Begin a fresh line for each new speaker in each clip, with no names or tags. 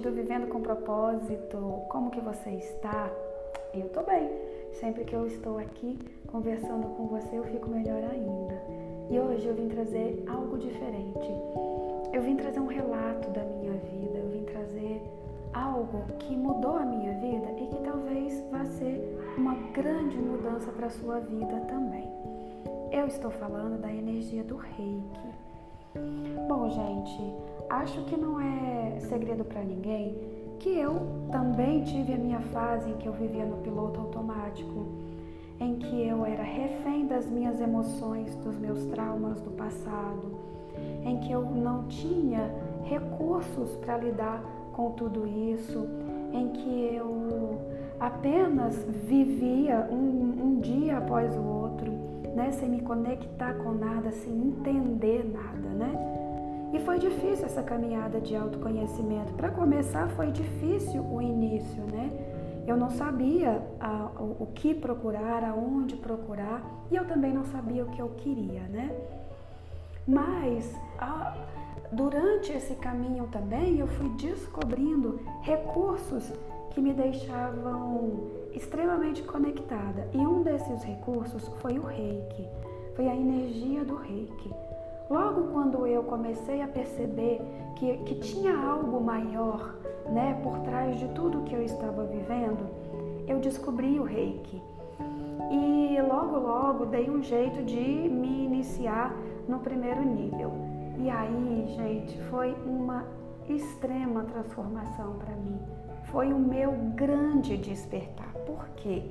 do Vivendo com Propósito. Como que você está? Eu tô bem. Sempre que eu estou aqui conversando com você, eu fico melhor ainda. E hoje eu vim trazer algo diferente. Eu vim trazer um relato da minha vida, eu vim trazer algo que mudou a minha vida e que talvez vá ser uma grande mudança para a sua vida também. Eu estou falando da energia do reiki. Bom, gente, acho que não é segredo para ninguém que eu também tive a minha fase em que eu vivia no piloto automático, em que eu era refém das minhas emoções, dos meus traumas do passado, em que eu não tinha recursos para lidar com tudo isso, em que eu apenas vivia um, um dia após o outro né? Sem me conectar com nada, sem entender nada, né? E foi difícil essa caminhada de autoconhecimento. Para começar, foi difícil o início, né? Eu não sabia a, o, o, que procurar, aonde procurar, e eu também não sabia o que eu queria, né? Mas a, durante esse caminho também eu fui descobrindo recursos que me deixavam extremamente conectada. E um desses recursos foi o reiki, foi a energia do reiki. Logo quando eu comecei a perceber que, que tinha algo maior né, por trás de tudo que eu estava vivendo, eu descobri o reiki. E logo, logo dei um jeito de me iniciar no primeiro nível. E aí, gente, foi uma extrema transformação para mim foi o meu grande despertar. Por quê?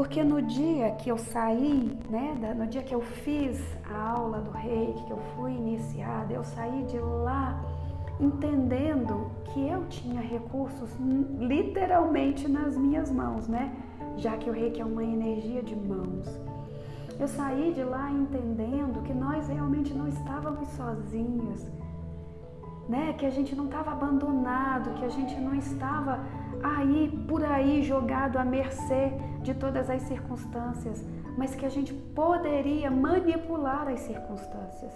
Porque no dia que eu saí, né, no dia que eu fiz a aula do reiki, que eu fui iniciada, eu saí de lá entendendo que eu tinha recursos literalmente nas minhas mãos, né? Já que o reiki é uma energia de mãos. Eu saí de lá entendendo que nós realmente não estávamos sozinhos, né? Que a gente não estava abandonado, que a gente não estava aí por aí jogado à mercê de todas as circunstâncias, mas que a gente poderia manipular as circunstâncias.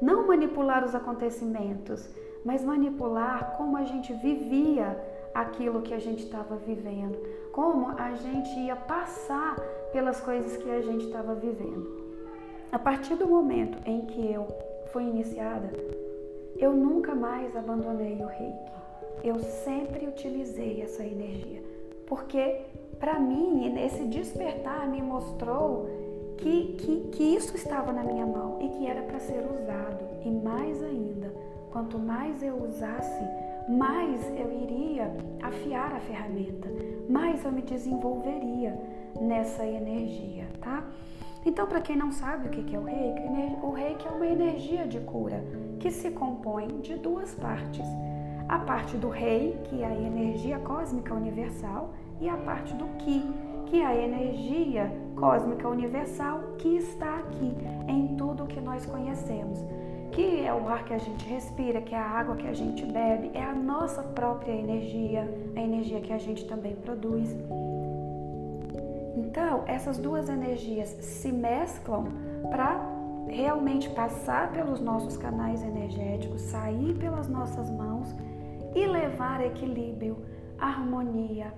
Não manipular os acontecimentos, mas manipular como a gente vivia aquilo que a gente estava vivendo, como a gente ia passar pelas coisas que a gente estava vivendo. A partir do momento em que eu fui iniciada eu nunca mais abandonei o reiki. Eu sempre utilizei essa energia, porque para mim, esse despertar me mostrou que, que, que isso estava na minha mão e que era para ser usado. E mais ainda, quanto mais eu usasse, mais eu iria afiar a ferramenta, mais eu me desenvolveria nessa energia, tá? Então, para quem não sabe o que é o reiki, o reiki é uma energia de cura que se compõe de duas partes. A parte do rei, que é a energia cósmica universal, e a parte do ki, que é a energia cósmica universal que está aqui em tudo que nós conhecemos. Que é o ar que a gente respira, que é a água que a gente bebe, é a nossa própria energia, a energia que a gente também produz. Então, essas duas energias se mesclam para realmente passar pelos nossos canais energéticos, sair pelas nossas mãos e levar equilíbrio, harmonia.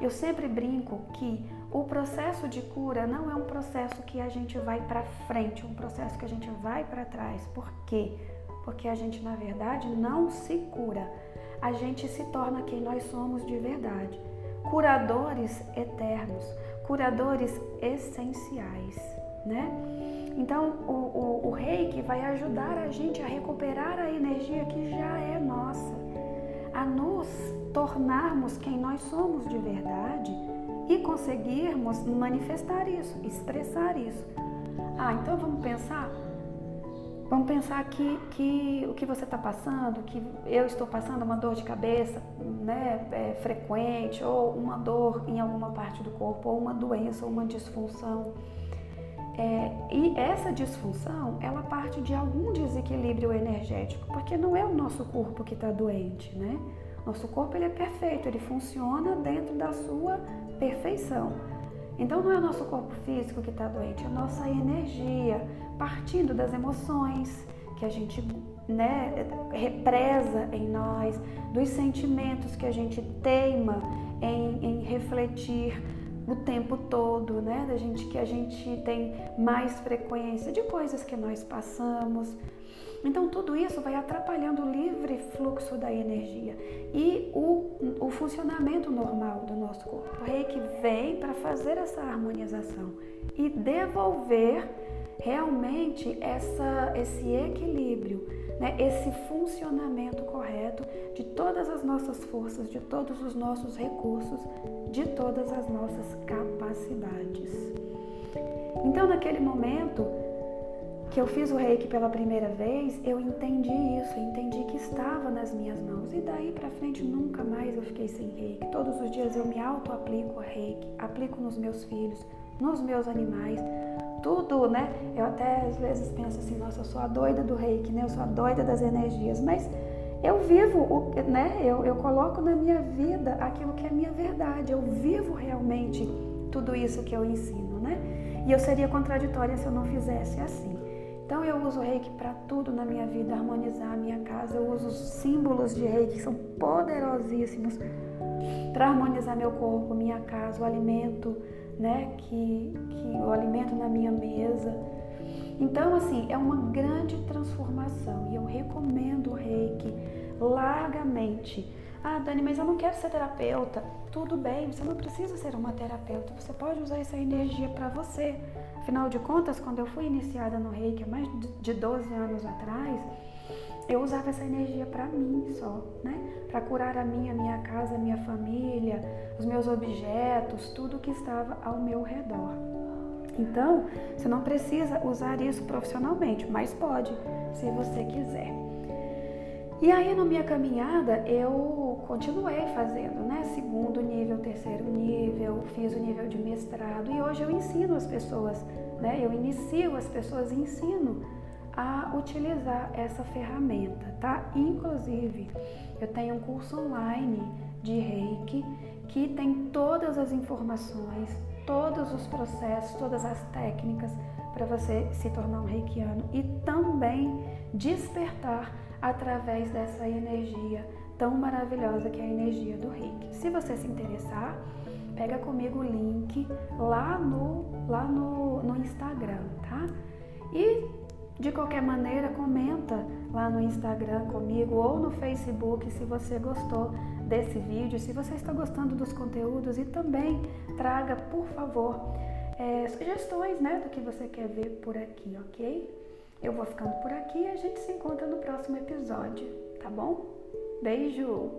Eu sempre brinco que o processo de cura não é um processo que a gente vai para frente, é um processo que a gente vai para trás. Por quê? Porque a gente, na verdade, não se cura. A gente se torna quem nós somos de verdade. Curadores eternos curadores essenciais, né? Então, o, o, o reiki vai ajudar a gente a recuperar a energia que já é nossa, a nos tornarmos quem nós somos de verdade e conseguirmos manifestar isso, expressar isso. Ah, então vamos pensar Vamos pensar que, que o que você está passando, que eu estou passando uma dor de cabeça né, é, frequente, ou uma dor em alguma parte do corpo, ou uma doença, ou uma disfunção. É, e essa disfunção, ela parte de algum desequilíbrio energético, porque não é o nosso corpo que está doente, né? Nosso corpo ele é perfeito, ele funciona dentro da sua perfeição. Então não é o nosso corpo físico que está doente, é a nossa energia, partindo das emoções que a gente né, represa em nós, dos sentimentos que a gente teima em, em refletir o tempo todo, né? Da gente que a gente tem mais frequência de coisas que nós passamos. Então tudo isso vai atrapalhando o livre fluxo da energia e o, o funcionamento normal do nosso corpo. O reiki vem para fazer essa harmonização e devolver realmente essa, esse equilíbrio, né? esse funcionamento correto de todas as nossas forças, de todos os nossos recursos, de todas as nossas capacidades. Então, naquele momento que eu fiz o reiki pela primeira vez, eu entendi isso, eu entendi que estava nas minhas mãos. E daí para frente nunca mais eu fiquei sem reiki. Todos os dias eu me auto-aplico a reiki, aplico nos meus filhos, nos meus animais, tudo, né? Eu até às vezes penso assim, nossa, eu sou a doida do reiki, né? Eu sou a doida das energias, mas eu vivo, né? Eu, eu coloco na minha vida aquilo que é minha verdade, eu vivo realmente tudo isso que eu ensino, né? E eu seria contraditória se eu não fizesse assim. Então eu uso reiki para tudo na minha vida, harmonizar a minha casa, eu uso símbolos de reiki que são poderosíssimos para harmonizar meu corpo, minha casa, o alimento, né, que, que o alimento na minha mesa. Então, assim, é uma grande transformação e eu recomendo o reiki largamente. Ah, Dani, mas eu não quero ser terapeuta. Tudo bem, você não precisa ser uma terapeuta, você pode usar essa energia para você. Afinal de contas, quando eu fui iniciada no reiki há mais de 12 anos atrás, eu usava essa energia para mim só, né? Para curar a minha, minha casa, a minha família, os meus objetos, tudo que estava ao meu redor. Então, você não precisa usar isso profissionalmente, mas pode, se você quiser. E aí, na minha caminhada, eu continuei fazendo, né? Segundo nível, terceiro nível, fiz o nível de mestrado e hoje eu ensino as pessoas, né? Eu inicio as pessoas e ensino a utilizar essa ferramenta, tá? Inclusive, eu tenho um curso online de Reiki que tem todas as informações, todos os processos, todas as técnicas para você se tornar um reikiano e também despertar através dessa energia tão maravilhosa que é a energia do reiki. Se você se interessar, pega comigo o link lá no, lá no, no Instagram, tá? E de qualquer maneira, comenta lá no Instagram comigo ou no Facebook se você gostou desse vídeo, se você está gostando dos conteúdos e também traga, por favor, é, sugestões né, do que você quer ver por aqui, ok? Eu vou ficando por aqui e a gente se encontra no próximo episódio, tá bom? Beijo!